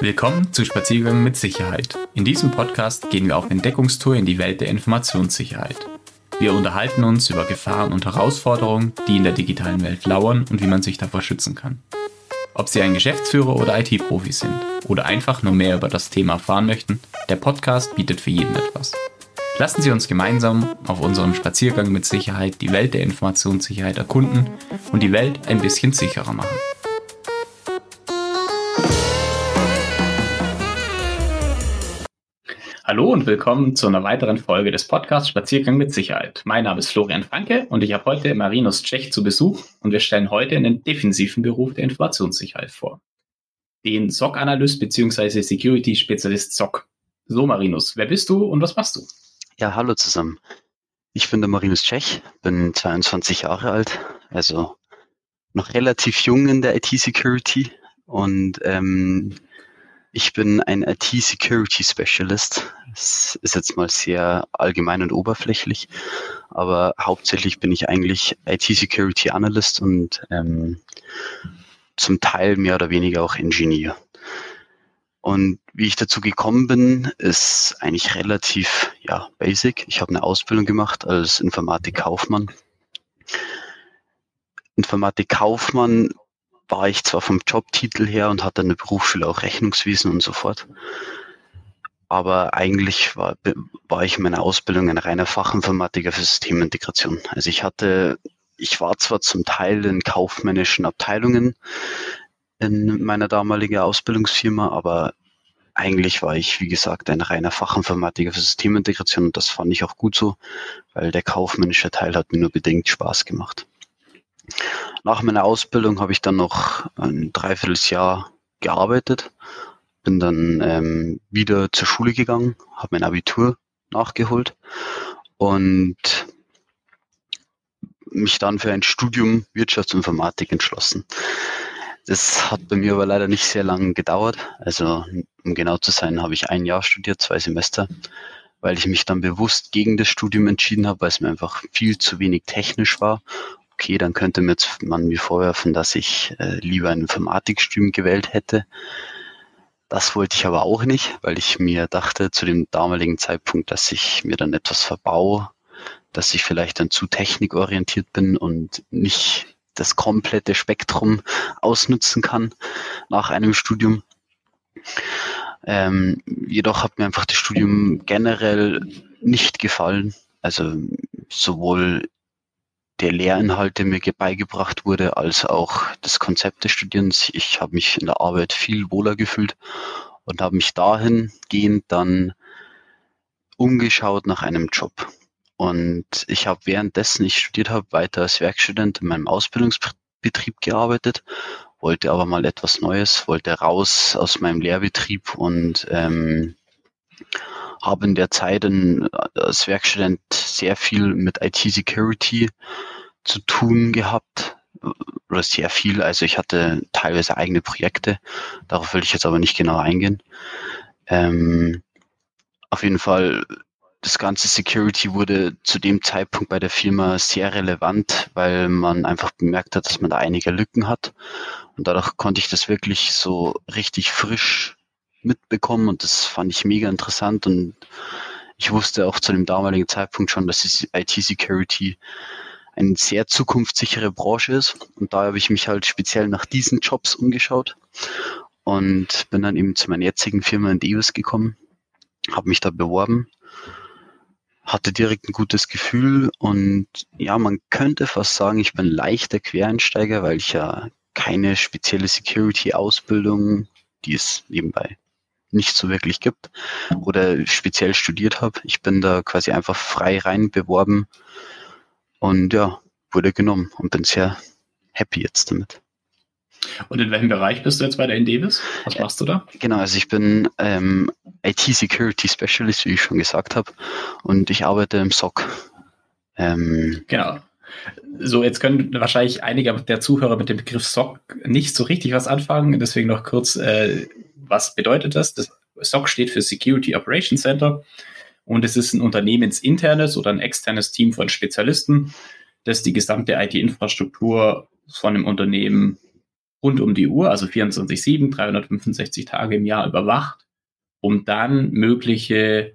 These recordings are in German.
Willkommen zu Spaziergang mit Sicherheit. In diesem Podcast gehen wir auf Entdeckungstour in die Welt der Informationssicherheit. Wir unterhalten uns über Gefahren und Herausforderungen, die in der digitalen Welt lauern und wie man sich davor schützen kann. Ob Sie ein Geschäftsführer oder IT-Profi sind oder einfach nur mehr über das Thema erfahren möchten, der Podcast bietet für jeden etwas. Lassen Sie uns gemeinsam auf unserem Spaziergang mit Sicherheit die Welt der Informationssicherheit erkunden und die Welt ein bisschen sicherer machen. Hallo und willkommen zu einer weiteren Folge des Podcasts Spaziergang mit Sicherheit. Mein Name ist Florian Franke und ich habe heute Marinus Tschech zu Besuch und wir stellen heute einen defensiven Beruf der Informationssicherheit vor. Den SOC-Analyst bzw. Security-Spezialist SOC. So Marinus, wer bist du und was machst du? Ja, hallo zusammen. Ich bin der Marinus Tschech, bin 22 Jahre alt, also noch relativ jung in der IT-Security und ähm, ich bin ein IT-Security-Specialist. Das ist jetzt mal sehr allgemein und oberflächlich, aber hauptsächlich bin ich eigentlich IT-Security-Analyst und ähm, zum Teil mehr oder weniger auch Engineer. Und wie ich dazu gekommen bin, ist eigentlich relativ ja, basic. Ich habe eine Ausbildung gemacht als Informatikkaufmann. Informatikkaufmann war ich zwar vom Jobtitel her und hatte eine Berufsschule auch Rechnungswesen und so fort. Aber eigentlich war, war ich in meiner Ausbildung ein reiner Fachinformatiker für Systemintegration. Also ich hatte, ich war zwar zum Teil in kaufmännischen Abteilungen in meiner damaligen Ausbildungsfirma, aber eigentlich war ich, wie gesagt, ein reiner Fachinformatiker für Systemintegration und das fand ich auch gut so, weil der kaufmännische Teil hat mir nur bedingt Spaß gemacht. Nach meiner Ausbildung habe ich dann noch ein Dreivierteljahr gearbeitet, bin dann ähm, wieder zur Schule gegangen, habe mein Abitur nachgeholt und mich dann für ein Studium Wirtschaftsinformatik entschlossen. Das hat bei mir aber leider nicht sehr lange gedauert. Also um genau zu sein, habe ich ein Jahr studiert, zwei Semester, weil ich mich dann bewusst gegen das Studium entschieden habe, weil es mir einfach viel zu wenig technisch war okay, dann könnte man mir vorwerfen, dass ich äh, lieber ein Informatikstudium gewählt hätte. Das wollte ich aber auch nicht, weil ich mir dachte zu dem damaligen Zeitpunkt, dass ich mir dann etwas verbaue, dass ich vielleicht dann zu technikorientiert bin und nicht das komplette Spektrum ausnutzen kann nach einem Studium. Ähm, jedoch hat mir einfach das Studium generell nicht gefallen. Also sowohl der Lehrinhalt, der mir beigebracht wurde, als auch das Konzept des Studierens. Ich habe mich in der Arbeit viel wohler gefühlt und habe mich dahingehend dann umgeschaut nach einem Job. Und ich habe währenddessen ich studiert habe, weiter als Werkstudent in meinem Ausbildungsbetrieb gearbeitet, wollte aber mal etwas Neues, wollte raus aus meinem Lehrbetrieb und ähm, habe in der Zeit in, als Werkstudent sehr viel mit IT-Security zu tun gehabt oder sehr viel. Also ich hatte teilweise eigene Projekte, darauf will ich jetzt aber nicht genau eingehen. Ähm, auf jeden Fall, das ganze Security wurde zu dem Zeitpunkt bei der Firma sehr relevant, weil man einfach bemerkt hat, dass man da einige Lücken hat. Und dadurch konnte ich das wirklich so richtig frisch mitbekommen und das fand ich mega interessant und ich wusste auch zu dem damaligen Zeitpunkt schon, dass IT-Security eine sehr zukunftssichere Branche ist und da habe ich mich halt speziell nach diesen Jobs umgeschaut und bin dann eben zu meiner jetzigen Firma in Deus gekommen, habe mich da beworben, hatte direkt ein gutes Gefühl und ja, man könnte fast sagen, ich bin leichter Quereinsteiger, weil ich ja keine spezielle Security-Ausbildung, die es nebenbei nicht so wirklich gibt oder speziell studiert habe. Ich bin da quasi einfach frei rein beworben und ja, wurde genommen und bin sehr happy jetzt damit. Und in welchem Bereich bist du jetzt bei der Indevis? Was machst du da? Genau, also ich bin ähm, IT-Security Specialist, wie ich schon gesagt habe, und ich arbeite im SOC. Ähm, genau. So, jetzt können wahrscheinlich einige der Zuhörer mit dem Begriff SOC nicht so richtig was anfangen. Deswegen noch kurz, äh, was bedeutet das? Das SOC steht für Security Operations Center und es ist ein unternehmensinternes oder ein externes Team von Spezialisten, das die gesamte IT-Infrastruktur von einem Unternehmen rund um die Uhr, also 24-7, 365 Tage im Jahr überwacht, um dann mögliche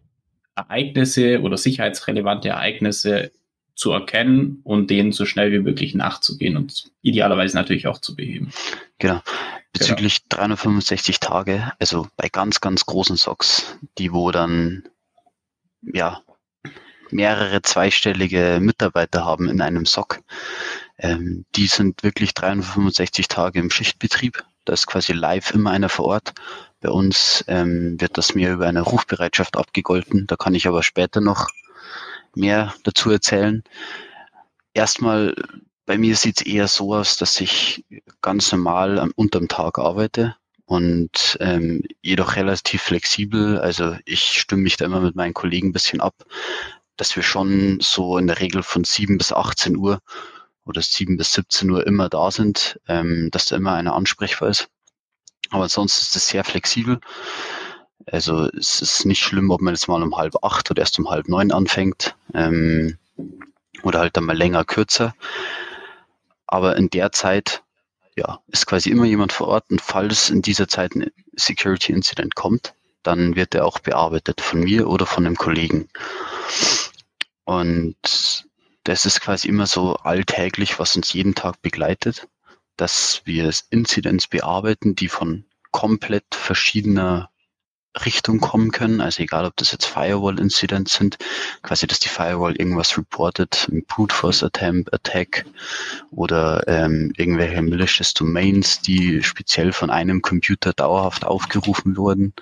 Ereignisse oder sicherheitsrelevante Ereignisse zu erkennen und denen so schnell wie möglich nachzugehen und idealerweise natürlich auch zu beheben. Genau. Bezüglich genau. 365 Tage, also bei ganz, ganz großen Socks, die wo dann ja mehrere zweistellige Mitarbeiter haben in einem Sock, ähm, die sind wirklich 365 Tage im Schichtbetrieb. Da ist quasi live immer einer vor Ort. Bei uns ähm, wird das mir über eine Rufbereitschaft abgegolten. Da kann ich aber später noch mehr dazu erzählen. Erstmal, bei mir sieht es eher so aus, dass ich ganz normal am, unterm Tag arbeite und ähm, jedoch relativ flexibel. Also ich stimme mich da immer mit meinen Kollegen ein bisschen ab, dass wir schon so in der Regel von 7 bis 18 Uhr oder 7 bis 17 Uhr immer da sind, ähm, dass da immer einer ansprechbar ist. Aber sonst ist es sehr flexibel. Also es ist nicht schlimm, ob man jetzt mal um halb acht oder erst um halb neun anfängt ähm, oder halt dann mal länger, kürzer. Aber in der Zeit ja, ist quasi immer jemand vor Ort und falls in dieser Zeit ein Security Incident kommt, dann wird er auch bearbeitet von mir oder von einem Kollegen. Und das ist quasi immer so alltäglich, was uns jeden Tag begleitet, dass wir Incidents bearbeiten, die von komplett verschiedener Richtung kommen können. Also egal, ob das jetzt Firewall-Incidents sind, quasi, dass die Firewall irgendwas reportet, ein Brute Force Attempt, Attack oder ähm, irgendwelche malicious Domains, die speziell von einem Computer dauerhaft aufgerufen wurden.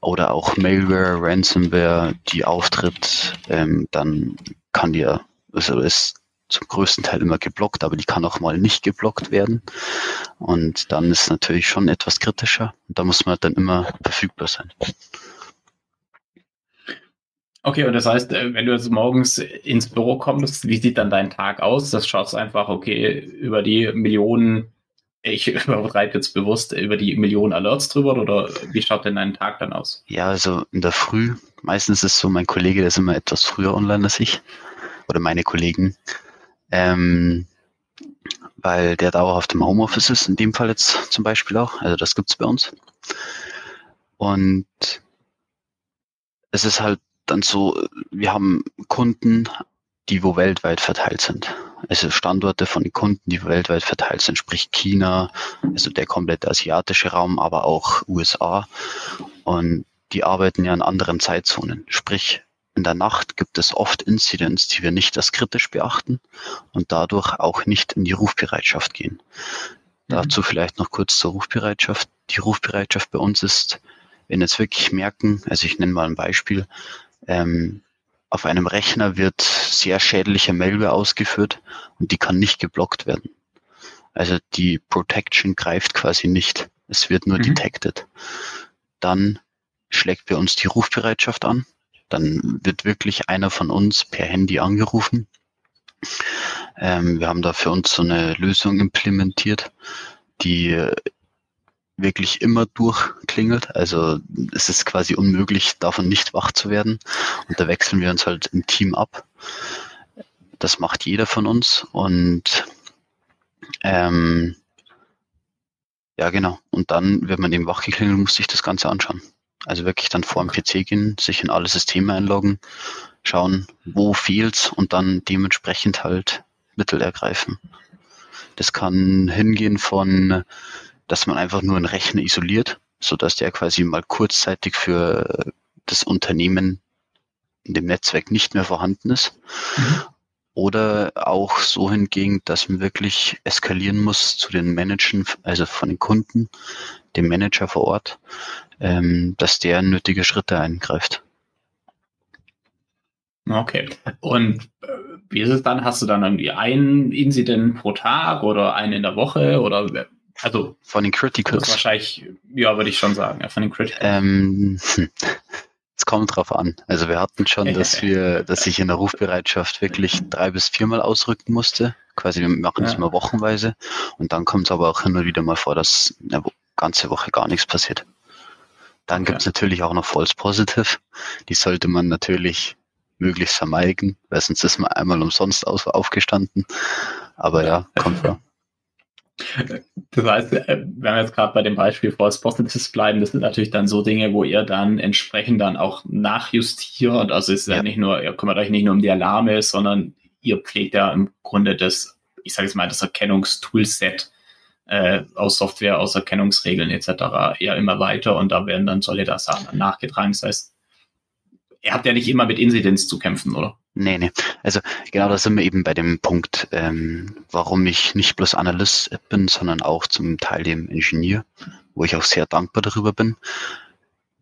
Oder auch Malware, Ransomware, die auftritt, ähm, dann kann die, also ist zum größten Teil immer geblockt, aber die kann auch mal nicht geblockt werden. Und dann ist es natürlich schon etwas kritischer. Und da muss man dann immer verfügbar sein. Okay, und das heißt, äh, wenn du jetzt morgens ins Büro kommst, wie sieht dann dein Tag aus? Das schaust einfach, okay, über die Millionen, ich übertreibe jetzt bewusst, über die Millionen Alerts drüber oder wie schaut denn dein Tag dann aus? Ja, also in der Früh, meistens ist so, mein Kollege, der ist immer etwas früher online als ich oder meine Kollegen ähm, weil der dauerhaft im Homeoffice ist, in dem Fall jetzt zum Beispiel auch. Also das gibt's bei uns. Und es ist halt dann so, wir haben Kunden, die wo weltweit verteilt sind. Also Standorte von den Kunden, die weltweit verteilt sind, sprich China, also der komplette asiatische Raum, aber auch USA. Und die arbeiten ja in anderen Zeitzonen. Sprich, in der Nacht gibt es oft Incidents, die wir nicht als kritisch beachten und dadurch auch nicht in die Rufbereitschaft gehen. Mhm. Dazu vielleicht noch kurz zur Rufbereitschaft. Die Rufbereitschaft bei uns ist, wenn jetzt wirklich merken, also ich nenne mal ein Beispiel, ähm, auf einem Rechner wird sehr schädliche Malware ausgeführt und die kann nicht geblockt werden. Also die Protection greift quasi nicht. Es wird nur mhm. detected. Dann schlägt bei uns die Rufbereitschaft an dann wird wirklich einer von uns per Handy angerufen. Ähm, wir haben da für uns so eine Lösung implementiert, die wirklich immer durchklingelt. Also es ist quasi unmöglich, davon nicht wach zu werden. Und da wechseln wir uns halt im Team ab. Das macht jeder von uns. Und ähm, ja, genau. Und dann, wenn man eben wach geklingelt, muss sich das Ganze anschauen. Also wirklich dann vor dem PC gehen, sich in alle Systeme einloggen, schauen, wo fehlt's und dann dementsprechend halt Mittel ergreifen. Das kann hingehen von, dass man einfach nur einen Rechner isoliert, so dass der quasi mal kurzzeitig für das Unternehmen in dem Netzwerk nicht mehr vorhanden ist. Mhm. Oder auch so hingegen, dass man wirklich eskalieren muss zu den Managern, also von den Kunden, dem Manager vor Ort, ähm, dass der nötige Schritte eingreift. Okay. Und äh, wie ist es dann? Hast du dann irgendwie einen Incident pro Tag oder einen in der Woche oder also von den Criticals? Wahrscheinlich, ja, würde ich schon sagen, ja, von den Criticals. Ähm, es kommt drauf an. Also wir hatten schon, dass wir, dass ich in der Rufbereitschaft wirklich drei bis viermal ausrücken musste. Quasi, wir machen es ja. immer wochenweise. Und dann kommt es aber auch immer wieder mal vor, dass eine ganze Woche gar nichts passiert. Dann okay. gibt es natürlich auch noch False Positive. Die sollte man natürlich möglichst vermeiden, weil sonst ist man einmal umsonst auf, aufgestanden. Aber ja, kommt vor. Das heißt, äh, wenn wir jetzt gerade bei dem Beispiel False Positives bleiben, das sind natürlich dann so Dinge, wo ihr dann entsprechend dann auch nachjustiert. Also es ist ja, ja nicht nur, ihr kümmert euch nicht nur um die Alarme, sondern ihr pflegt ja im Grunde das, ich sage jetzt mal, das Erkennungstoolset äh, aus Software, aus Erkennungsregeln etc. eher immer weiter und da werden dann solche Sachen nachgetragen. Das heißt, ihr habt ja nicht immer mit Inzidenz zu kämpfen, oder? Nee, nee. Also genau da sind wir eben bei dem Punkt, ähm, warum ich nicht bloß Analyst bin, sondern auch zum Teil dem Ingenieur, wo ich auch sehr dankbar darüber bin.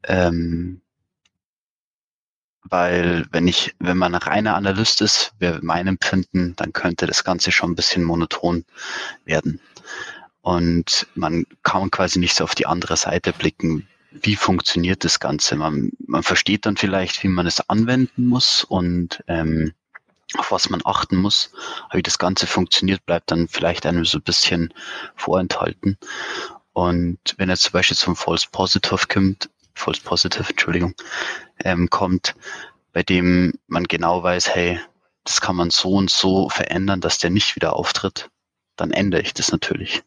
Ähm, weil wenn ich, wenn man ein reiner Analyst ist, wäre mein Empfinden, dann könnte das Ganze schon ein bisschen monoton werden. Und man kann quasi nicht so auf die andere Seite blicken, wie funktioniert das Ganze. Man, man versteht dann vielleicht, wie man es anwenden muss und ähm, auf was man achten muss. Aber wie das Ganze funktioniert, bleibt dann vielleicht einem so ein bisschen vorenthalten. Und wenn jetzt zum Beispiel zum False Positive kommt, False Positive, Entschuldigung, ähm, kommt, bei dem man genau weiß, hey, das kann man so und so verändern, dass der nicht wieder auftritt, dann ändere ich das natürlich.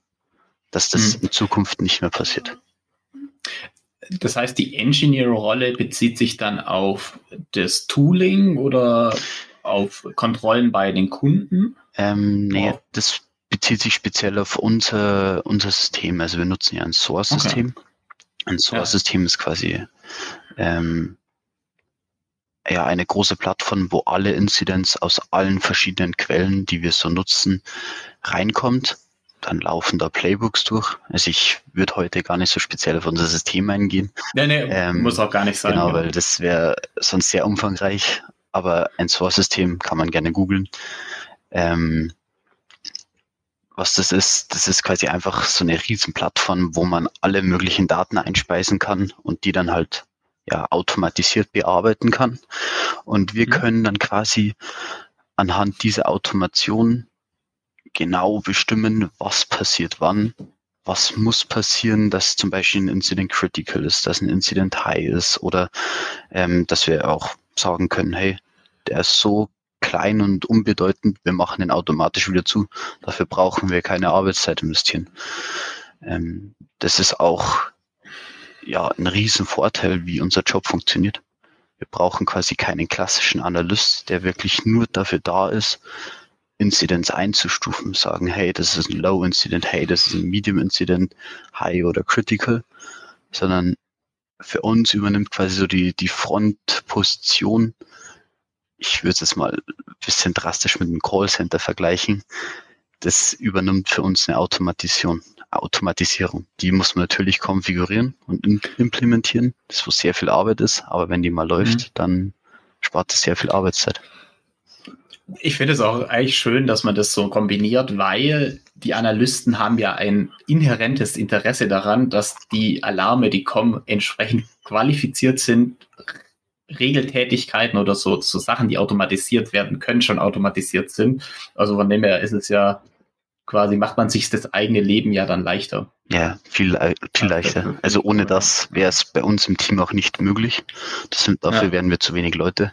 Dass das hm. in Zukunft nicht mehr passiert. Das heißt, die Engineer-Rolle bezieht sich dann auf das Tooling oder auf Kontrollen bei den Kunden? Ähm, nee, oh. das bezieht sich speziell auf unser, unser System. Also wir nutzen ja ein Source-System. Okay. Ein Source-System ja. ist quasi ähm, ja eine große Plattform, wo alle Incidents aus allen verschiedenen Quellen, die wir so nutzen, reinkommt dann laufen da Playbooks durch. Also ich würde heute gar nicht so speziell auf unser System eingehen. Nee, nee, ähm, muss auch gar nicht sein. Genau, ja. weil das wäre sonst sehr umfangreich. Aber ein Source-System kann man gerne googeln. Ähm, was das ist, das ist quasi einfach so eine riesen Plattform, wo man alle möglichen Daten einspeisen kann und die dann halt ja automatisiert bearbeiten kann. Und wir mhm. können dann quasi anhand dieser Automation genau bestimmen, was passiert wann, was muss passieren, dass zum Beispiel ein Incident critical ist, dass ein Incident high ist oder ähm, dass wir auch sagen können, hey, der ist so klein und unbedeutend, wir machen den automatisch wieder zu. Dafür brauchen wir keine Arbeitszeit investieren. Ähm, das ist auch ja ein Riesenvorteil, wie unser Job funktioniert. Wir brauchen quasi keinen klassischen Analyst, der wirklich nur dafür da ist, Incidents einzustufen, sagen, hey, das ist ein Low Incident, hey, das ist ein Medium Incident, High oder Critical, sondern für uns übernimmt quasi so die, die Frontposition. Ich würde es jetzt mal ein bisschen drastisch mit einem Callcenter vergleichen. Das übernimmt für uns eine Automatisierung. Automatisierung. Die muss man natürlich konfigurieren und implementieren, das wo sehr viel Arbeit ist, aber wenn die mal läuft, mhm. dann spart es sehr viel Arbeitszeit ich finde es auch eigentlich schön, dass man das so kombiniert, weil die Analysten haben ja ein inhärentes Interesse daran, dass die Alarme, die kommen, entsprechend qualifiziert sind. Regeltätigkeiten oder so, so Sachen, die automatisiert werden können, schon automatisiert sind. Also von dem her ist es ja quasi, macht man sich das eigene Leben ja dann leichter. Ja, viel, viel leichter. Also ohne das wäre es bei uns im Team auch nicht möglich. Sind, dafür ja. wären wir zu wenig Leute.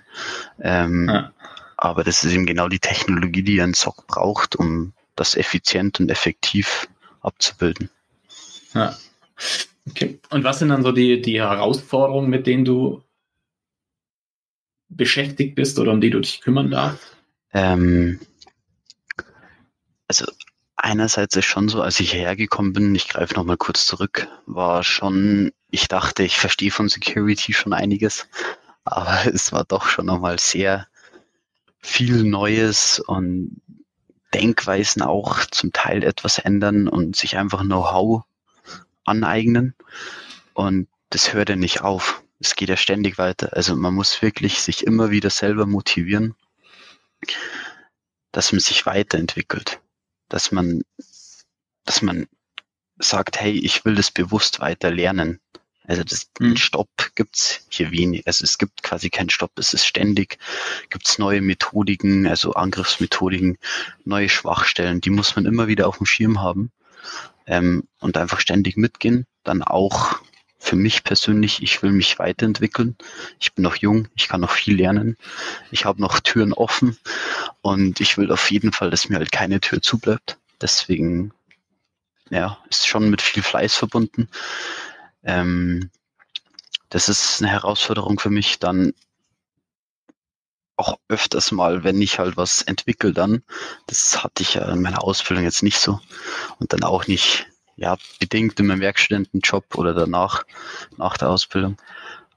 Ähm, ja. Aber das ist eben genau die Technologie, die ein SOC braucht, um das effizient und effektiv abzubilden. Ja. Okay. Und was sind dann so die, die Herausforderungen, mit denen du beschäftigt bist oder um die du dich kümmern darfst? Ähm, also einerseits ist schon so, als ich hierher gekommen bin, ich greife nochmal kurz zurück, war schon, ich dachte, ich verstehe von Security schon einiges, aber es war doch schon nochmal sehr viel Neues und Denkweisen auch zum Teil etwas ändern und sich einfach Know-how aneignen. Und das hört ja nicht auf. Es geht ja ständig weiter. Also man muss wirklich sich immer wieder selber motivieren, dass man sich weiterentwickelt. Dass man, dass man sagt, hey, ich will das bewusst weiter lernen. Also das, mhm. Stopp gibt's hier wenig. Also es gibt quasi keinen Stopp. Es ist ständig, gibt's neue Methodiken, also Angriffsmethodiken, neue Schwachstellen. Die muss man immer wieder auf dem Schirm haben ähm, und einfach ständig mitgehen. Dann auch für mich persönlich, ich will mich weiterentwickeln. Ich bin noch jung, ich kann noch viel lernen. Ich habe noch Türen offen und ich will auf jeden Fall, dass mir halt keine Tür zubleibt. Deswegen ja, ist schon mit viel Fleiß verbunden. Ähm, das ist eine Herausforderung für mich, dann auch öfters mal, wenn ich halt was entwickle, dann, das hatte ich ja in meiner Ausbildung jetzt nicht so und dann auch nicht, ja, bedingt in meinem Werkstudentenjob oder danach, nach der Ausbildung.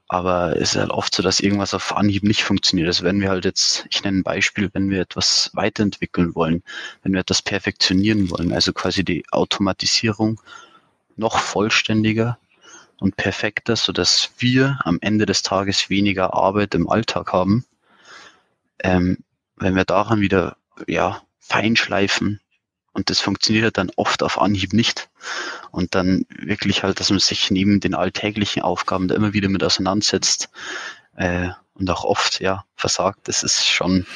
Aber es ist halt oft so, dass irgendwas auf Anhieb nicht funktioniert. Also wenn wir halt jetzt, ich nenne ein Beispiel, wenn wir etwas weiterentwickeln wollen, wenn wir etwas perfektionieren wollen, also quasi die Automatisierung noch vollständiger und perfekter, so dass wir am Ende des Tages weniger Arbeit im Alltag haben. Ähm, wenn wir daran wieder ja, feinschleifen, und das funktioniert dann oft auf Anhieb nicht. Und dann wirklich halt, dass man sich neben den alltäglichen Aufgaben da immer wieder mit auseinandersetzt äh, und auch oft ja versagt. Das ist schon,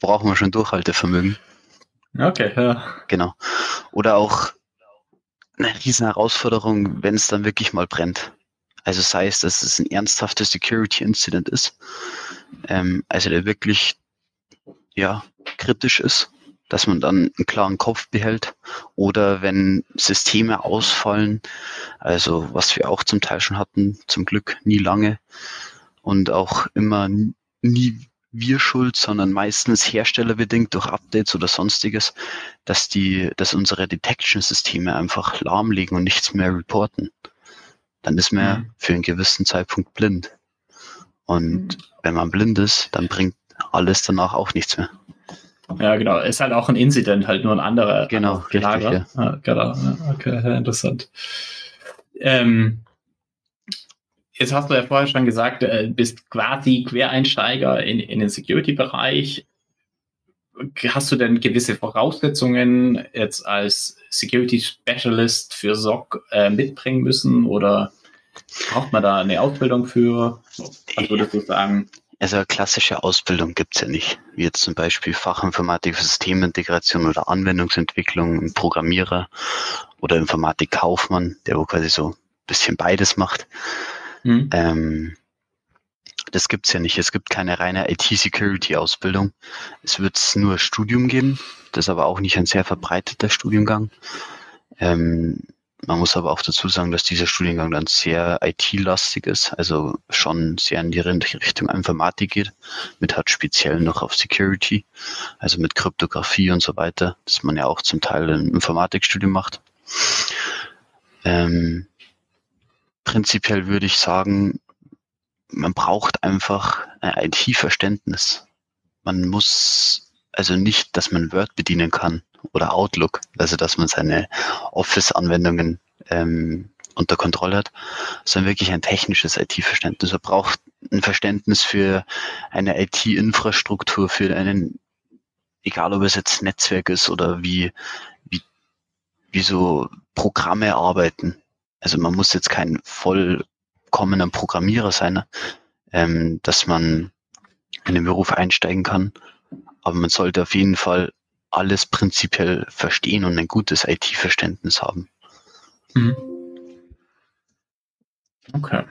brauchen wir schon Durchhaltevermögen. Okay, ja. Genau. Oder auch eine riesen Herausforderung, wenn es dann wirklich mal brennt. Also sei es, dass es ein ernsthafter Security Incident ist, ähm, also der wirklich ja kritisch ist dass man dann einen klaren Kopf behält oder wenn Systeme ausfallen, also was wir auch zum Teil schon hatten, zum Glück nie lange und auch immer nie wir schuld, sondern meistens herstellerbedingt durch Updates oder sonstiges, dass die, dass unsere Detection-Systeme einfach lahmlegen und nichts mehr reporten. Dann ist man mhm. für einen gewissen Zeitpunkt blind. Und mhm. wenn man blind ist, dann bringt alles danach auch nichts mehr. Ja, genau. Ist halt auch ein Incident, halt nur ein anderer genau. Richtig, ja. ja. genau. Okay, interessant. Ähm, jetzt hast du ja vorher schon gesagt, äh, bist quasi Quereinsteiger in, in den Security-Bereich. Hast du denn gewisse Voraussetzungen jetzt als Security Specialist für SOC äh, mitbringen müssen oder braucht man da eine Ausbildung für? Was würdest du sagen? Also eine klassische Ausbildung gibt's ja nicht, wie jetzt zum Beispiel Fachinformatik für Systemintegration oder Anwendungsentwicklung, ein Programmierer oder Informatikkaufmann, der wo quasi so ein bisschen beides macht. Mhm. Ähm, das gibt's ja nicht. Es gibt keine reine IT-Security-Ausbildung. Es wird nur Studium geben, das ist aber auch nicht ein sehr verbreiteter Studiengang. Ähm, man muss aber auch dazu sagen, dass dieser Studiengang dann sehr IT-lastig ist, also schon sehr in die Richtung Informatik geht, mit hat speziell noch auf Security, also mit Kryptographie und so weiter, das man ja auch zum Teil im Informatikstudium macht. Ähm, prinzipiell würde ich sagen, man braucht einfach ein IT-Verständnis. Man muss also nicht, dass man Word bedienen kann oder Outlook, also dass man seine Office-Anwendungen ähm, unter Kontrolle hat, sondern wirklich ein technisches IT-Verständnis. Man braucht ein Verständnis für eine IT-Infrastruktur, für einen, egal ob es jetzt Netzwerk ist oder wie, wie, wie so Programme arbeiten. Also man muss jetzt kein vollkommener Programmierer sein, ähm, dass man in den Beruf einsteigen kann. Aber man sollte auf jeden Fall alles prinzipiell verstehen und ein gutes IT-Verständnis haben. Mhm. Okay.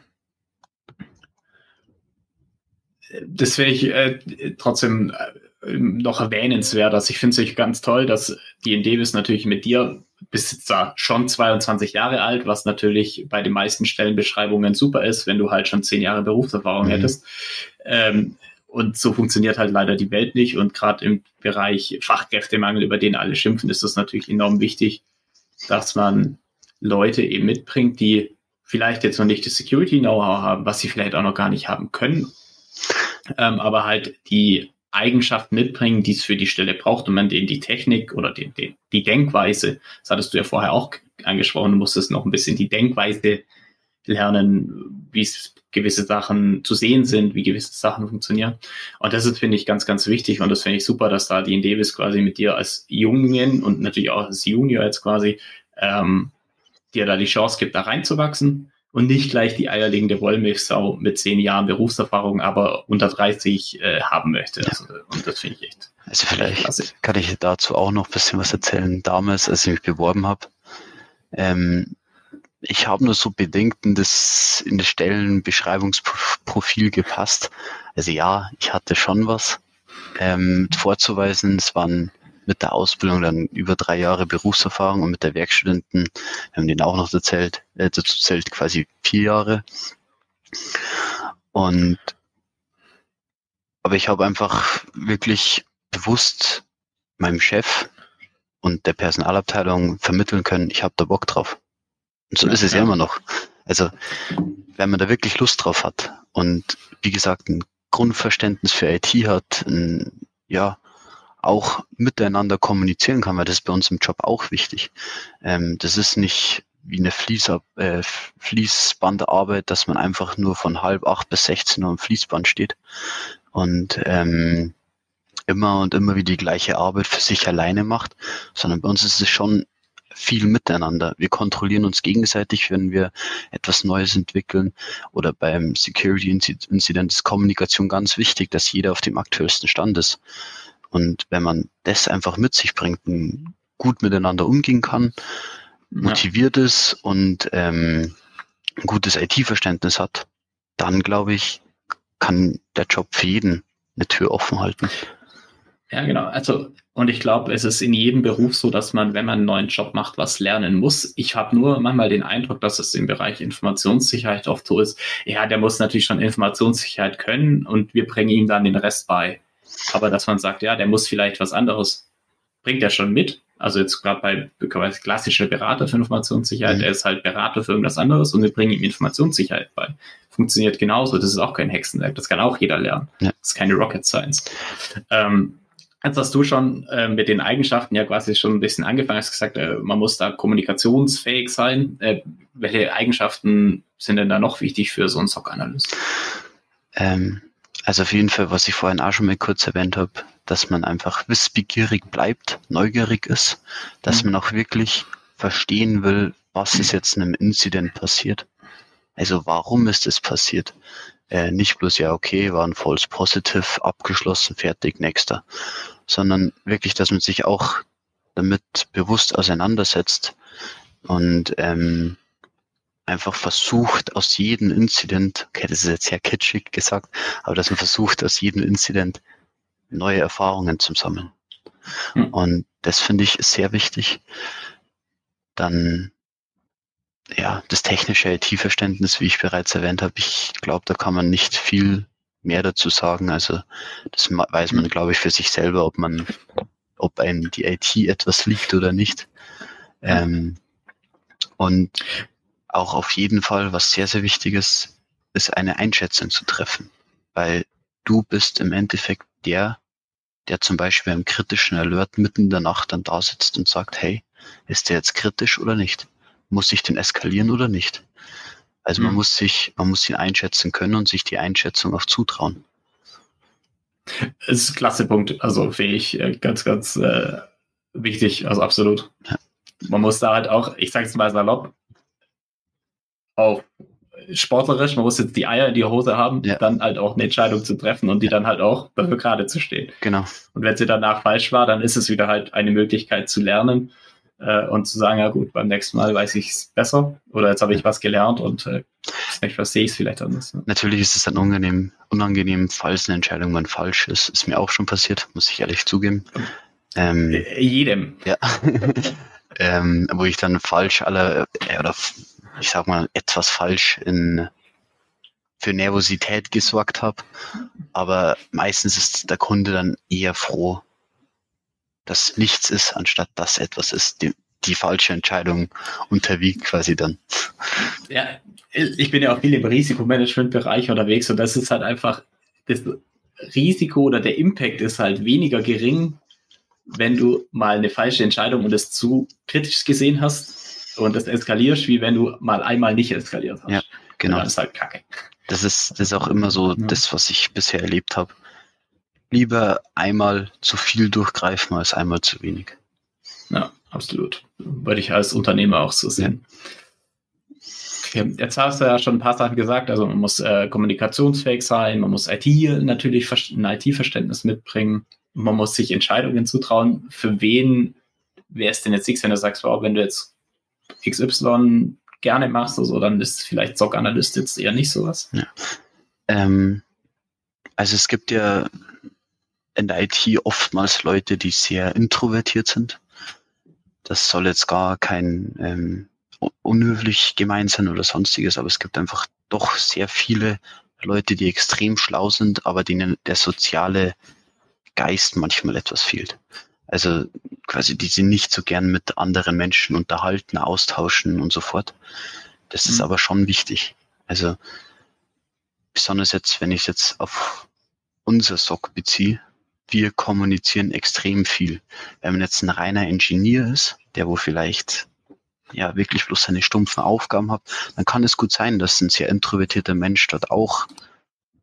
Das wäre ich äh, trotzdem äh, noch erwähnenswert. Also ich finde es natürlich ganz toll, dass die in Davis natürlich mit dir bist da schon 22 Jahre alt, was natürlich bei den meisten Stellenbeschreibungen super ist, wenn du halt schon zehn Jahre Berufserfahrung mhm. hättest. Ähm, und so funktioniert halt leider die Welt nicht. Und gerade im Bereich Fachkräftemangel, über den alle schimpfen, ist das natürlich enorm wichtig, dass man Leute eben mitbringt, die vielleicht jetzt noch nicht das Security-Know-how haben, was sie vielleicht auch noch gar nicht haben können, ähm, aber halt die Eigenschaften mitbringen, die es für die Stelle braucht und man denen die Technik oder den, den, die Denkweise, das hattest du ja vorher auch angesprochen, du musstest noch ein bisschen die Denkweise lernen, wie gewisse Sachen zu sehen sind, wie gewisse Sachen funktionieren. Und das ist, finde ich, ganz, ganz wichtig. Und das finde ich super, dass da die in Davis quasi mit dir als Jungen und natürlich auch als Junior jetzt quasi ähm, dir da die Chance gibt, da reinzuwachsen und nicht gleich die eierlegende Wollmilchsau mit zehn Jahren Berufserfahrung, aber unter 30 äh, haben möchte. Also, und das finde ich echt. Also vielleicht klasse. kann ich dazu auch noch ein bisschen was erzählen. Damals, als ich mich beworben habe, ähm, ich habe nur so bedingt in das, in das Stellenbeschreibungsprofil gepasst. Also ja, ich hatte schon was ähm, vorzuweisen. Es waren mit der Ausbildung dann über drei Jahre Berufserfahrung und mit der Werkstudenten, wir haben den auch noch erzählt, äh, dazu zählt quasi vier Jahre. Und aber ich habe einfach wirklich bewusst meinem Chef und der Personalabteilung vermitteln können, ich habe da Bock drauf. Und so ja, ist es ja immer noch. Also wenn man da wirklich Lust drauf hat und wie gesagt ein Grundverständnis für IT hat, ein, ja, auch miteinander kommunizieren kann, weil das ist bei uns im Job auch wichtig. Ähm, das ist nicht wie eine Fließ, äh, Fließbandarbeit, dass man einfach nur von halb acht bis 16 Uhr im Fließband steht und ähm, immer und immer wieder die gleiche Arbeit für sich alleine macht, sondern bei uns ist es schon viel miteinander. Wir kontrollieren uns gegenseitig, wenn wir etwas Neues entwickeln. Oder beim Security Incident ist Kommunikation ganz wichtig, dass jeder auf dem aktuellsten Stand ist. Und wenn man das einfach mit sich bringt, gut miteinander umgehen kann, motiviert ja. ist und ähm, ein gutes IT-Verständnis hat, dann glaube ich, kann der Job für jeden eine Tür offen halten. Ja, genau. Also, und ich glaube, es ist in jedem Beruf so, dass man, wenn man einen neuen Job macht, was lernen muss. Ich habe nur manchmal den Eindruck, dass es im Bereich Informationssicherheit oft so ist. Ja, der muss natürlich schon Informationssicherheit können und wir bringen ihm dann den Rest bei. Aber dass man sagt, ja, der muss vielleicht was anderes, bringt er schon mit. Also jetzt gerade bei klassischer Berater für Informationssicherheit, mhm. er ist halt Berater für irgendwas anderes und wir bringen ihm Informationssicherheit bei. Funktioniert genauso. Das ist auch kein Hexenwerk. Das kann auch jeder lernen. Ja. Das ist keine Rocket Science. Ähm, Jetzt hast du schon äh, mit den Eigenschaften ja quasi schon ein bisschen angefangen, hast gesagt, äh, man muss da kommunikationsfähig sein. Äh, welche Eigenschaften sind denn da noch wichtig für so einen SOC-Analyst? Ähm, also auf jeden Fall, was ich vorhin auch schon mal kurz erwähnt habe, dass man einfach wissbegierig bleibt, neugierig ist, dass mhm. man auch wirklich verstehen will, was ist jetzt in einem Incident passiert. Also warum ist es passiert? Äh, nicht bloß, ja, okay, war ein False Positive, abgeschlossen, fertig, nächster. Sondern wirklich, dass man sich auch damit bewusst auseinandersetzt und ähm, einfach versucht, aus jedem Incident, okay, das ist jetzt sehr kitschig gesagt, aber dass man versucht, aus jedem Incident neue Erfahrungen zu sammeln. Mhm. Und das finde ich sehr wichtig. Dann ja, das technische IT-Verständnis, wie ich bereits erwähnt habe, ich glaube, da kann man nicht viel mehr dazu sagen. Also das weiß man, glaube ich, für sich selber, ob man, ob einem die IT etwas liegt oder nicht. Ähm, und auch auf jeden Fall, was sehr, sehr wichtig ist, ist eine Einschätzung zu treffen. Weil du bist im Endeffekt der, der zum Beispiel im kritischen Alert mitten in der Nacht dann da sitzt und sagt, hey, ist der jetzt kritisch oder nicht? muss ich den eskalieren oder nicht? Also man mhm. muss sich, man muss ihn einschätzen können und sich die Einschätzung auch zutrauen. Das ist ein klasse Punkt, also fähig, äh, ganz, ganz äh, wichtig, also absolut. Ja. Man muss da halt auch, ich sage es mal salopp, auch sportlerisch, man muss jetzt die Eier in die Hose haben, ja. dann halt auch eine Entscheidung zu treffen und die dann halt auch dafür gerade zu stehen. Genau. Und wenn sie danach falsch war, dann ist es wieder halt eine Möglichkeit zu lernen äh, und zu sagen, ja gut, beim nächsten Mal weiß ich es besser oder jetzt habe ich was gelernt und äh, das sehe ich es vielleicht anders. Ne? Natürlich ist es dann unangenehm, unangenehm, falls eine Entscheidung mal falsch ist. Ist mir auch schon passiert, muss ich ehrlich zugeben. Ähm, äh, Jedem. Ja. ähm, wo ich dann falsch alle, äh, oder ich sag mal, etwas falsch in für Nervosität gesorgt habe. Aber meistens ist der Kunde dann eher froh, dass nichts ist, anstatt dass etwas ist. Die, die falsche Entscheidung unterwiegt quasi dann. Ja, ich bin ja auch viel im Risikomanagement-Bereich unterwegs und das ist halt einfach, das Risiko oder der Impact ist halt weniger gering, wenn du mal eine falsche Entscheidung und es zu kritisch gesehen hast und das eskalierst, wie wenn du mal einmal nicht eskaliert hast. Ja, genau. das ist halt kacke. Das ist, das ist auch immer so ja. das, was ich bisher erlebt habe lieber einmal zu viel durchgreifen als einmal zu wenig. Ja, absolut. Würde ich als Unternehmer auch so sehen. Okay, jetzt hast du ja schon ein paar Sachen gesagt. Also man muss äh, kommunikationsfähig sein, man muss IT natürlich ein IT-Verständnis mitbringen, man muss sich Entscheidungen zutrauen. Für wen wäre es denn jetzt nichts, wenn du sagst, wow, wenn du jetzt XY gerne machst, also, dann ist vielleicht SOC-Analyst jetzt eher nicht sowas? Ja. Ähm, also es gibt ja in der IT oftmals Leute, die sehr introvertiert sind. Das soll jetzt gar kein ähm, unhöflich gemeint sein oder sonstiges, aber es gibt einfach doch sehr viele Leute, die extrem schlau sind, aber denen der soziale Geist manchmal etwas fehlt. Also quasi, die sie nicht so gern mit anderen Menschen unterhalten, austauschen und so fort. Das mhm. ist aber schon wichtig. Also besonders jetzt, wenn ich es jetzt auf unser SOC beziehe, wir kommunizieren extrem viel. Wenn man jetzt ein reiner Ingenieur ist, der wo vielleicht ja wirklich bloß seine stumpfen Aufgaben hat, dann kann es gut sein, dass ein sehr introvertierter Mensch dort auch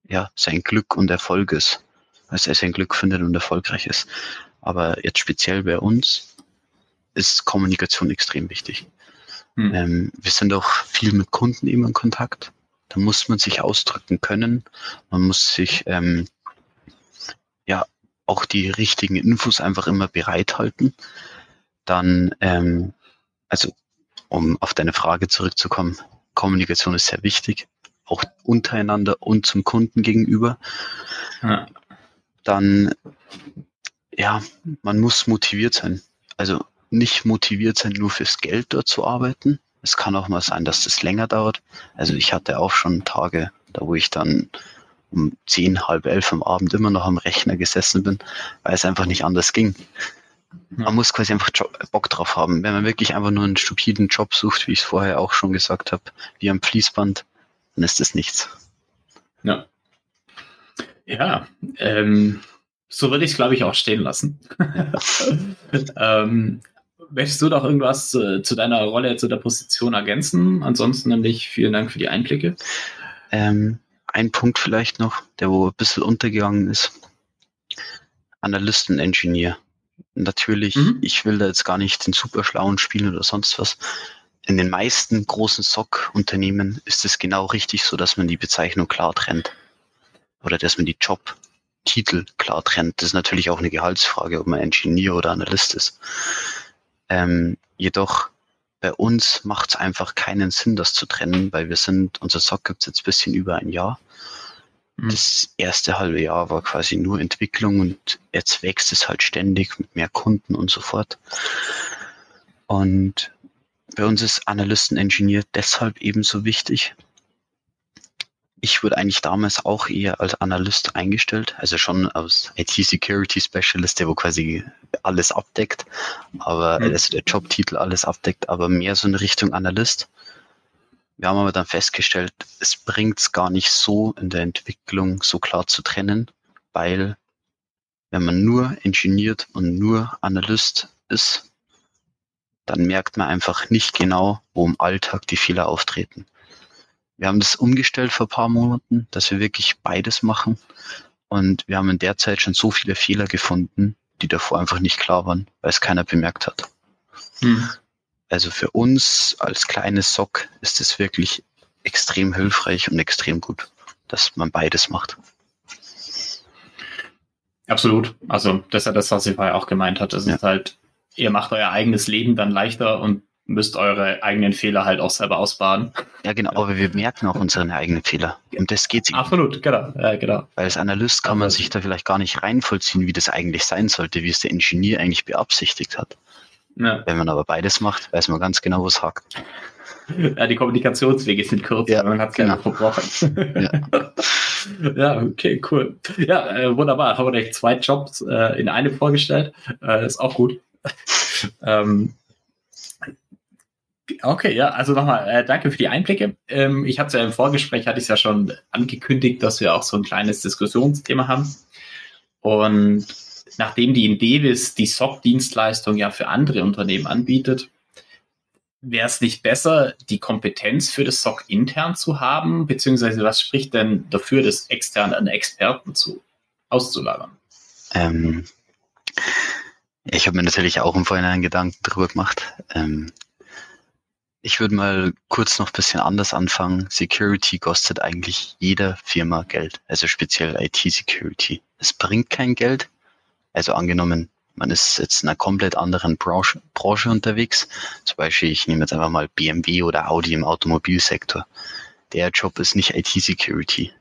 ja sein Glück und Erfolg ist, dass er sein Glück findet und erfolgreich ist. Aber jetzt speziell bei uns ist Kommunikation extrem wichtig. Hm. Ähm, wir sind auch viel mit Kunden eben in Kontakt. Da muss man sich ausdrücken können. Man muss sich ähm, ja auch die richtigen Infos einfach immer bereithalten. Dann, ähm, also um auf deine Frage zurückzukommen, Kommunikation ist sehr wichtig, auch untereinander und zum Kunden gegenüber. Ja. Dann, ja, man muss motiviert sein. Also nicht motiviert sein, nur fürs Geld dort zu arbeiten. Es kann auch mal sein, dass das länger dauert. Also ich hatte auch schon Tage, da wo ich dann um zehn, halb elf am Abend immer noch am Rechner gesessen bin, weil es einfach nicht anders ging. Man muss quasi einfach Bock drauf haben. Wenn man wirklich einfach nur einen stupiden Job sucht, wie ich es vorher auch schon gesagt habe, wie am Fließband, dann ist das nichts. Ja. Ja, ähm, so würde ich es, glaube ich, auch stehen lassen. ähm, möchtest du noch irgendwas zu, zu, deiner Rolle, zu der Position ergänzen? Ansonsten nämlich vielen Dank für die Einblicke. Ähm, ein Punkt vielleicht noch, der wo ein bisschen untergegangen ist. Analysten-Engineer. Natürlich, mhm. ich will da jetzt gar nicht den super schlauen spielen oder sonst was. In den meisten großen SOC-Unternehmen ist es genau richtig so, dass man die Bezeichnung klar trennt. Oder dass man die Jobtitel klar trennt. Das ist natürlich auch eine Gehaltsfrage, ob man Engineer oder Analyst ist. Ähm, jedoch bei uns macht es einfach keinen Sinn, das zu trennen, weil wir sind, unser SOC gibt es jetzt ein bisschen über ein Jahr. Mhm. Das erste halbe Jahr war quasi nur Entwicklung und jetzt wächst es halt ständig mit mehr Kunden und so fort. Und bei uns ist Analysten-Engineer deshalb ebenso wichtig, ich wurde eigentlich damals auch eher als Analyst eingestellt, also schon als IT-Security Specialist, der wo quasi alles abdeckt, aber mhm. also der Jobtitel alles abdeckt, aber mehr so in Richtung Analyst. Wir haben aber dann festgestellt, es bringt es gar nicht so in der Entwicklung so klar zu trennen, weil wenn man nur ingeniert und nur Analyst ist, dann merkt man einfach nicht genau, wo im Alltag die Fehler auftreten. Wir haben das umgestellt vor ein paar Monaten, dass wir wirklich beides machen. Und wir haben in der Zeit schon so viele Fehler gefunden, die davor einfach nicht klar waren, weil es keiner bemerkt hat. Hm. Also für uns als kleines Sock ist es wirklich extrem hilfreich und extrem gut, dass man beides macht. Absolut. Also das ist ja das, was ich vorher auch gemeint hat. Das ja. ist halt, ihr macht euer eigenes Leben dann leichter und müsst eure eigenen Fehler halt auch selber ausbaden. Ja, genau, aber wir merken auch unsere eigenen Fehler. Und das geht sich. Absolut, genau, ja, genau. Weil als Analyst kann man sich da vielleicht gar nicht reinvollziehen, wie das eigentlich sein sollte, wie es der Ingenieur eigentlich beabsichtigt hat. Ja. Wenn man aber beides macht, weiß man ganz genau, wo es hakt. Ja, die Kommunikationswege sind kurz, ja, man hat es genau. verbrochen. Ja. ja, okay, cool. Ja, äh, wunderbar. Haben wir euch zwei Jobs äh, in einem vorgestellt. Äh, ist auch gut. ähm, Okay, ja, also nochmal, äh, danke für die Einblicke. Ähm, ich hatte es ja im Vorgespräch, hatte ich ja schon angekündigt, dass wir auch so ein kleines Diskussionsthema haben. Und nachdem die Indevis die SOC-Dienstleistung ja für andere Unternehmen anbietet, wäre es nicht besser, die Kompetenz für das SOC intern zu haben, beziehungsweise was spricht denn dafür, das extern an Experten zu auszulagern? Ähm, ich habe mir natürlich auch im Vorhinein Gedanken darüber gemacht. Ähm, ich würde mal kurz noch ein bisschen anders anfangen. Security kostet eigentlich jeder Firma Geld, also speziell IT-Security. Es bringt kein Geld. Also angenommen, man ist jetzt in einer komplett anderen Branche, Branche unterwegs. Zum Beispiel, ich nehme jetzt einfach mal BMW oder Audi im Automobilsektor. Der Job ist nicht IT-Security.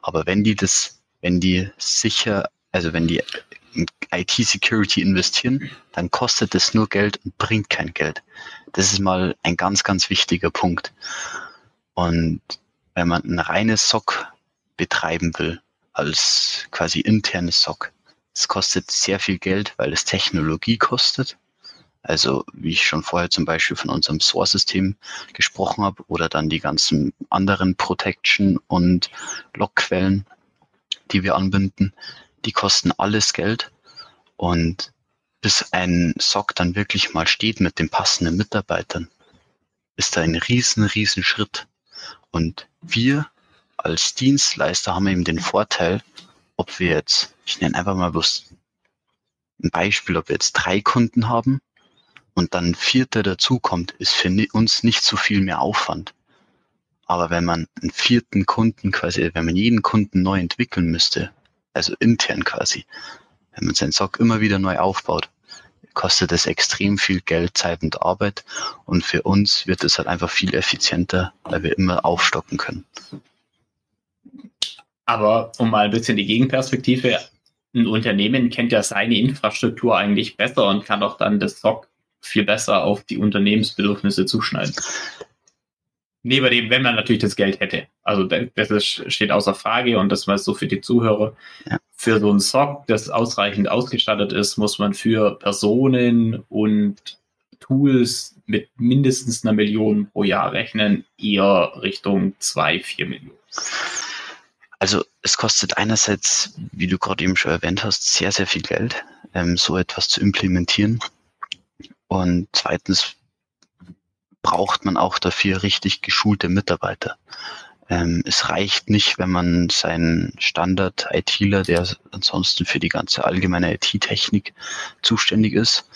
Aber wenn die das, wenn die sicher also wenn die in IT-Security investieren, dann kostet es nur Geld und bringt kein Geld. Das ist mal ein ganz, ganz wichtiger Punkt. Und wenn man ein reines SOC betreiben will, als quasi internes SOC, es kostet sehr viel Geld, weil es Technologie kostet. Also wie ich schon vorher zum Beispiel von unserem SOAR-System gesprochen habe oder dann die ganzen anderen Protection und Logquellen, die wir anbinden, die kosten alles Geld. Und bis ein SOC dann wirklich mal steht mit den passenden Mitarbeitern, ist da ein riesen, riesen Schritt. Und wir als Dienstleister haben eben den Vorteil, ob wir jetzt, ich nenne einfach mal bloß ein Beispiel, ob wir jetzt drei Kunden haben und dann ein vierter dazukommt, ist für uns nicht so viel mehr Aufwand. Aber wenn man einen vierten Kunden quasi, wenn man jeden Kunden neu entwickeln müsste, also intern quasi, wenn man seinen SOC immer wieder neu aufbaut, kostet es extrem viel Geld, Zeit und Arbeit. Und für uns wird es halt einfach viel effizienter, weil wir immer aufstocken können. Aber um mal ein bisschen die Gegenperspektive, ein Unternehmen kennt ja seine Infrastruktur eigentlich besser und kann auch dann das SOC viel besser auf die Unternehmensbedürfnisse zuschneiden. Neben dem, wenn man natürlich das Geld hätte. Also das ist, steht außer Frage und das war so für die Zuhörer. Ja. Für so ein SOC, das ausreichend ausgestattet ist, muss man für Personen und Tools mit mindestens einer Million pro Jahr rechnen, eher Richtung zwei, vier Millionen. Also es kostet einerseits, wie du gerade eben schon erwähnt hast, sehr, sehr viel Geld, ähm, so etwas zu implementieren. Und zweitens braucht man auch dafür richtig geschulte Mitarbeiter. Ähm, es reicht nicht, wenn man seinen Standard-ITler, der ansonsten für die ganze allgemeine IT-Technik zuständig ist,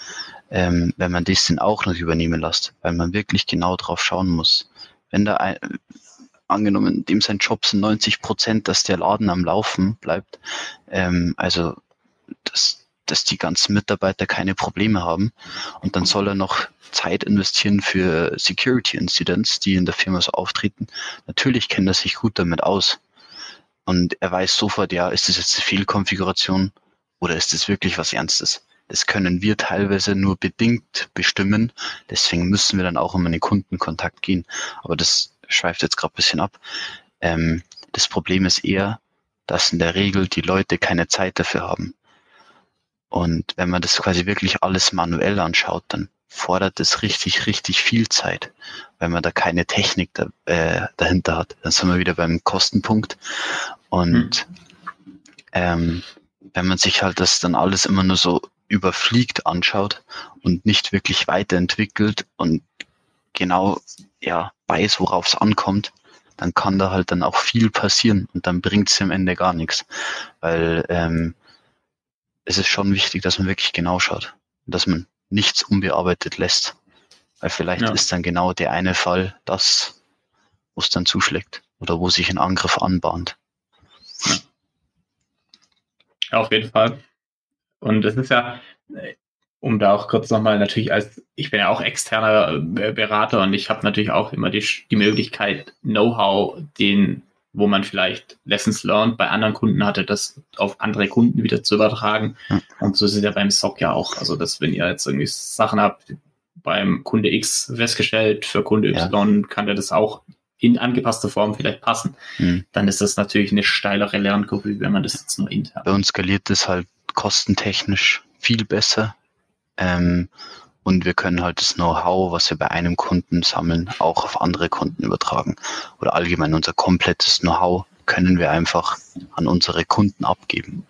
ähm, wenn man das dann auch noch übernehmen lässt, weil man wirklich genau drauf schauen muss. Wenn da ein, angenommen, dem sein Job sind 90 Prozent, dass der Laden am Laufen bleibt, ähm, also das, dass die ganzen Mitarbeiter keine Probleme haben. Und dann soll er noch Zeit investieren für Security Incidents, die in der Firma so auftreten. Natürlich kennt er sich gut damit aus. Und er weiß sofort, ja, ist das jetzt eine Fehlkonfiguration oder ist das wirklich was Ernstes? Das können wir teilweise nur bedingt bestimmen. Deswegen müssen wir dann auch immer in den Kundenkontakt gehen. Aber das schweift jetzt gerade ein bisschen ab. Ähm, das Problem ist eher, dass in der Regel die Leute keine Zeit dafür haben. Und wenn man das quasi wirklich alles manuell anschaut, dann fordert es richtig, richtig viel Zeit, wenn man da keine Technik da, äh, dahinter hat. Dann sind wir wieder beim Kostenpunkt. Und hm. ähm, wenn man sich halt das dann alles immer nur so überfliegt anschaut und nicht wirklich weiterentwickelt und genau ja weiß, worauf es ankommt, dann kann da halt dann auch viel passieren und dann bringt es am Ende gar nichts. Weil ähm, es ist schon wichtig, dass man wirklich genau schaut und dass man nichts unbearbeitet lässt. Weil vielleicht ja. ist dann genau der eine Fall das, wo es dann zuschlägt oder wo sich ein Angriff anbahnt. Ja. Auf jeden Fall. Und es ist ja, um da auch kurz nochmal natürlich als, ich bin ja auch externer Berater und ich habe natürlich auch immer die, die Möglichkeit, Know-how den wo man vielleicht Lessons learned bei anderen Kunden hatte, das auf andere Kunden wieder zu übertragen. Und so ist es ja beim SOC ja auch. Also, dass wenn ihr jetzt irgendwie Sachen habt, beim Kunde X festgestellt, für Kunde Y ja. kann der das auch in angepasster Form vielleicht passen. Mhm. Dann ist das natürlich eine steilere Lernkurve, wenn man das jetzt nur intern. Bei uns skaliert das halt kostentechnisch viel besser. Ähm, und wir können halt das Know-how, was wir bei einem Kunden sammeln, auch auf andere Kunden übertragen. Oder allgemein unser komplettes Know-how können wir einfach an unsere Kunden abgeben.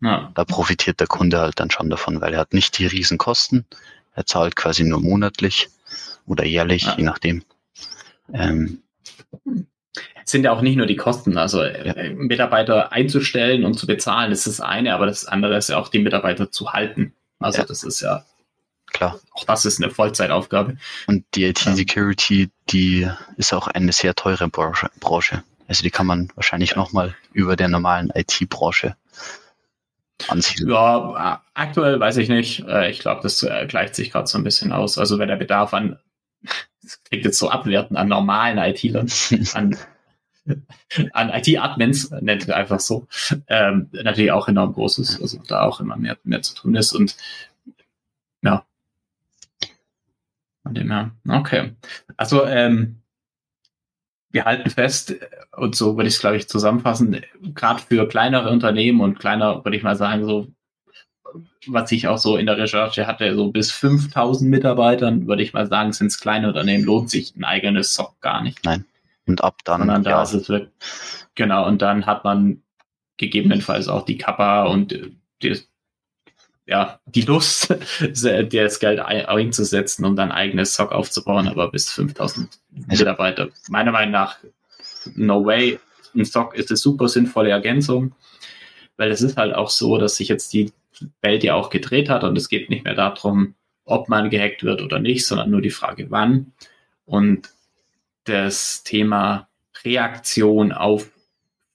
Ja. Da profitiert der Kunde halt dann schon davon, weil er hat nicht die Riesenkosten. Er zahlt quasi nur monatlich oder jährlich, ja. je nachdem. Ähm, es sind ja auch nicht nur die Kosten, also ja. Äh, Mitarbeiter einzustellen und zu bezahlen, das ist das eine, aber das andere ist ja auch die Mitarbeiter zu halten. Also das ist ja Klar. Auch das ist eine Vollzeitaufgabe. Und die IT-Security, die ist auch eine sehr teure Branche. Also die kann man wahrscheinlich nochmal über der normalen IT-Branche ansiedeln. Ja, aktuell weiß ich nicht. Äh, ich glaube, das äh, gleicht sich gerade so ein bisschen aus. Also wenn der Bedarf an, das klingt jetzt so abwertend, an normalen IT-Lern, an an IT-Admins, nennt wir einfach so, ähm, natürlich auch enorm groß ist, also da auch immer mehr, mehr zu tun ist und ja. Von dem her, okay. Also, ähm, wir halten fest, und so würde ich es, glaube ich, zusammenfassen, gerade für kleinere Unternehmen und kleiner, würde ich mal sagen, so, was ich auch so in der Recherche hatte, so bis 5000 Mitarbeitern, würde ich mal sagen, sind es kleine Unternehmen, lohnt sich ein eigenes SOC gar nicht. Nein. Und ab dann. Sondern da ist es wirklich, genau, und dann hat man gegebenenfalls auch die Kappa und die, ja, die Lust, das Geld einzusetzen, um dann eigenes SOC aufzubauen, aber bis 5000 also Mitarbeiter. Meiner Meinung nach, no way. Ein SOC ist eine super sinnvolle Ergänzung, weil es ist halt auch so, dass sich jetzt die Welt ja auch gedreht hat und es geht nicht mehr darum, ob man gehackt wird oder nicht, sondern nur die Frage, wann. Und das Thema Reaktion auf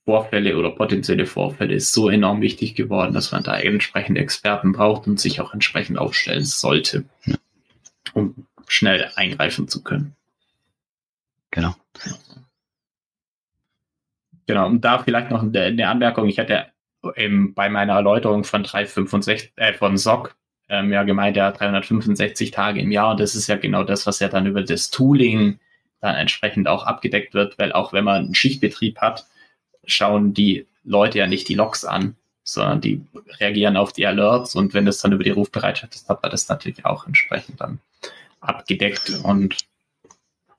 Vorfälle oder potenzielle Vorfälle ist so enorm wichtig geworden, dass man da entsprechende Experten braucht und sich auch entsprechend aufstellen sollte, um schnell eingreifen zu können. Genau. Genau, und da vielleicht noch eine Anmerkung. Ich hatte bei meiner Erläuterung von 365, äh, von SOC ähm, ja gemeint, ja 365 Tage im Jahr und das ist ja genau das, was ja dann über das Tooling dann entsprechend auch abgedeckt wird, weil auch wenn man einen Schichtbetrieb hat, schauen die Leute ja nicht die Logs an, sondern die reagieren auf die Alerts und wenn das dann über die Rufbereitschaft ist, hat man das natürlich auch entsprechend dann abgedeckt und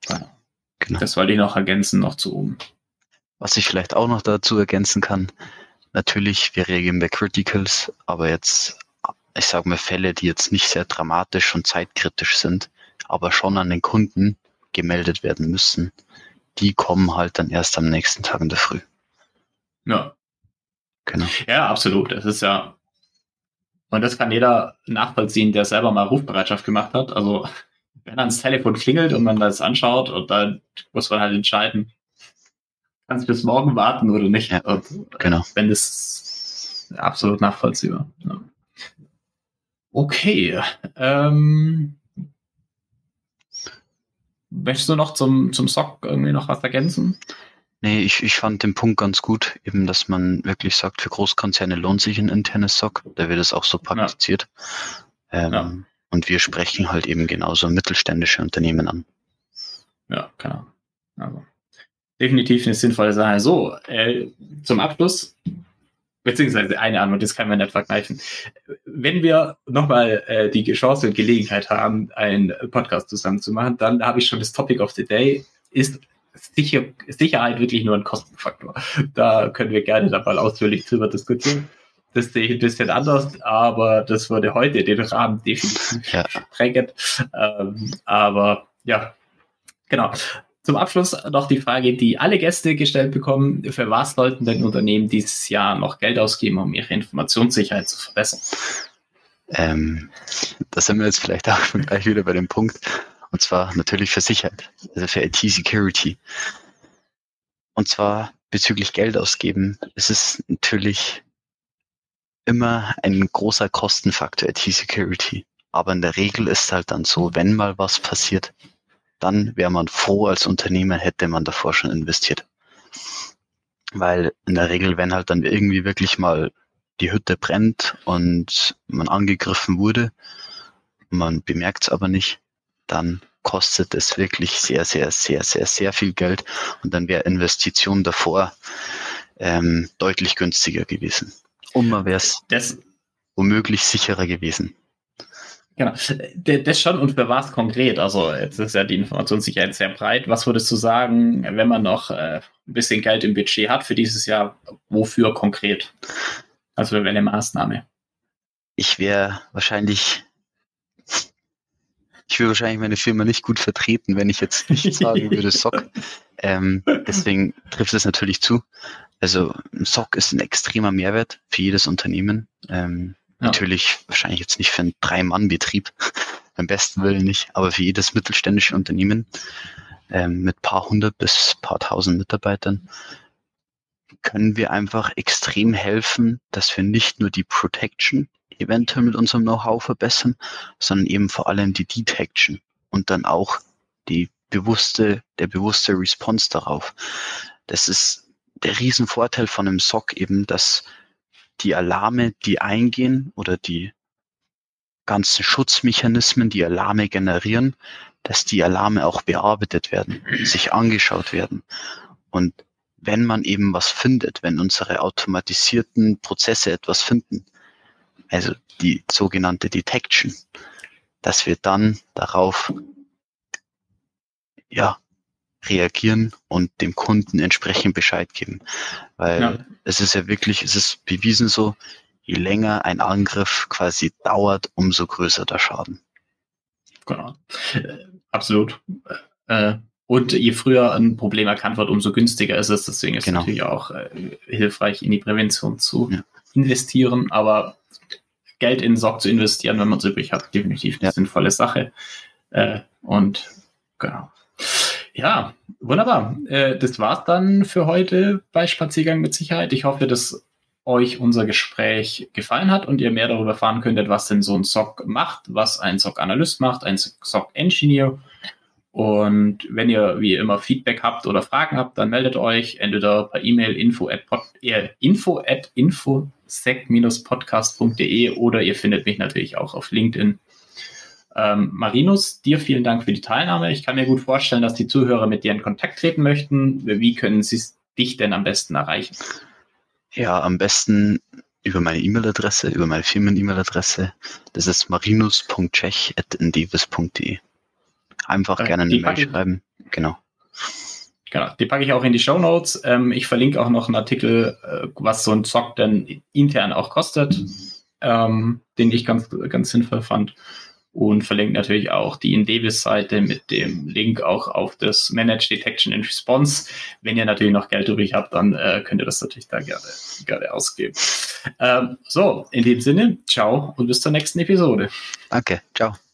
ja, genau. das wollte ich noch ergänzen, noch zu oben. Was ich vielleicht auch noch dazu ergänzen kann, natürlich, wir reagieren bei Criticals, aber jetzt, ich sage mal Fälle, die jetzt nicht sehr dramatisch und zeitkritisch sind, aber schon an den Kunden gemeldet werden müssen, die kommen halt dann erst am nächsten Tag in der Früh. Ja. Genau. Ja, absolut. Das ist ja, und das kann jeder nachvollziehen, der selber mal Rufbereitschaft gemacht hat. Also, wenn dann das Telefon klingelt und man das anschaut und dann muss man halt entscheiden, kannst du bis morgen warten oder nicht. Ja, und, genau. Wenn das absolut nachvollziehbar. Ja. Okay. Ähm, möchtest du noch zum, zum SOC irgendwie noch was ergänzen? Nee, ich, ich fand den Punkt ganz gut, eben, dass man wirklich sagt, für Großkonzerne lohnt sich ein internes SOC. Da wird es auch so praktiziert. Ja. Ähm, ja. Und wir sprechen halt eben genauso mittelständische Unternehmen an. Ja, genau. Also, definitiv eine sinnvolle Sache. So, äh, zum Abschluss, beziehungsweise eine Antwort, das kann man nicht vergleichen. Wenn wir nochmal äh, die Chance und Gelegenheit haben, einen Podcast zusammen zu machen, dann habe ich schon das Topic of the Day, ist Sicher, Sicherheit wirklich nur ein Kostenfaktor. Da können wir gerne dann mal ausführlich drüber diskutieren. Das sehe ich ein bisschen anders, aber das würde heute den Rahmen definitiv ja. sprengen. Ähm, aber ja, genau. Zum Abschluss noch die Frage, die alle Gäste gestellt bekommen. Für was sollten denn Unternehmen dieses Jahr noch Geld ausgeben, um ihre Informationssicherheit zu verbessern? Ähm, da sind wir jetzt vielleicht auch schon gleich wieder bei dem Punkt. Und zwar natürlich für Sicherheit, also für IT-Security. Und zwar bezüglich Geld ausgeben. Es ist natürlich immer ein großer Kostenfaktor IT-Security. Aber in der Regel ist halt dann so, wenn mal was passiert, dann wäre man froh als Unternehmer, hätte man davor schon investiert. Weil in der Regel, wenn halt dann irgendwie wirklich mal die Hütte brennt und man angegriffen wurde, man bemerkt es aber nicht, dann kostet es wirklich sehr, sehr, sehr, sehr, sehr viel Geld und dann wäre Investition davor ähm, deutlich günstiger gewesen. Und man wäre es womöglich sicherer gewesen. Genau, das schon und für was konkret? Also jetzt ist ja die Informationssicherheit sehr breit. Was würdest du sagen, wenn man noch äh, ein bisschen Geld im Budget hat für dieses Jahr, wofür konkret? Also für welche Maßnahme? Ich wäre wahrscheinlich ich würde wahrscheinlich meine Firma nicht gut vertreten, wenn ich jetzt nicht sagen würde SOC. Ähm, deswegen trifft es natürlich zu. Also SOC ist ein extremer Mehrwert für jedes Unternehmen. Ähm, ja. Natürlich wahrscheinlich jetzt nicht für einen Drei-Mann-Betrieb, beim besten Willen nicht, aber für jedes mittelständische Unternehmen ähm, mit paar hundert bis paar tausend Mitarbeitern können wir einfach extrem helfen, dass wir nicht nur die Protection eventuell mit unserem Know-how verbessern, sondern eben vor allem die Detection und dann auch die bewusste, der bewusste Response darauf. das ist der Riesenvorteil von einem SOC eben, dass die Alarme, die eingehen oder die ganzen Schutzmechanismen, die Alarme generieren, dass die Alarme auch bearbeitet werden, sich angeschaut werden. Und wenn man eben was findet, wenn unsere automatisierten Prozesse etwas finden, also die sogenannte Detection, dass wir dann darauf ja, reagieren und dem Kunden entsprechend Bescheid geben. Weil ja. es ist ja wirklich, es ist bewiesen so, je länger ein Angriff quasi dauert, umso größer der Schaden. Genau. Äh, absolut. Äh, und je früher ein Problem erkannt wird, umso günstiger ist es. Deswegen ist genau. es natürlich auch äh, hilfreich, in die Prävention zu ja. investieren. Aber Geld in SOC zu investieren, wenn man es übrig hat, definitiv eine ja. sinnvolle Sache. Äh, und genau. Ja, wunderbar. Äh, das war's dann für heute bei Spaziergang mit Sicherheit. Ich hoffe, dass euch unser Gespräch gefallen hat und ihr mehr darüber erfahren könntet, was denn so ein SOC macht, was ein SOC-Analyst macht, ein SOC-Engineer. Und wenn ihr wie immer Feedback habt oder Fragen habt, dann meldet euch entweder per E-Mail info at, pod, äh, info at infosec-podcast.de oder ihr findet mich natürlich auch auf LinkedIn. Ähm, Marinus, dir vielen Dank für die Teilnahme. Ich kann mir gut vorstellen, dass die Zuhörer mit dir in Kontakt treten möchten. Wie können sie dich denn am besten erreichen? Ja, am besten über meine E-Mail-Adresse, über meine Firmen-E-Mail-Adresse. Das ist marinus.chech.endevis.de. Einfach äh, gerne eine Mail schreiben. Genau. Genau, die packe ich auch in die Show Notes. Ähm, ich verlinke auch noch einen Artikel, äh, was so ein Zock denn intern auch kostet, ähm, den ich ganz, ganz sinnvoll fand und verlinkt natürlich auch die Indevis-Seite mit dem Link auch auf das Managed Detection and Response. Wenn ihr natürlich noch Geld übrig habt, dann äh, könnt ihr das natürlich da gerne, gerne ausgeben. Ähm, so, in dem Sinne, ciao und bis zur nächsten Episode. Danke, ciao.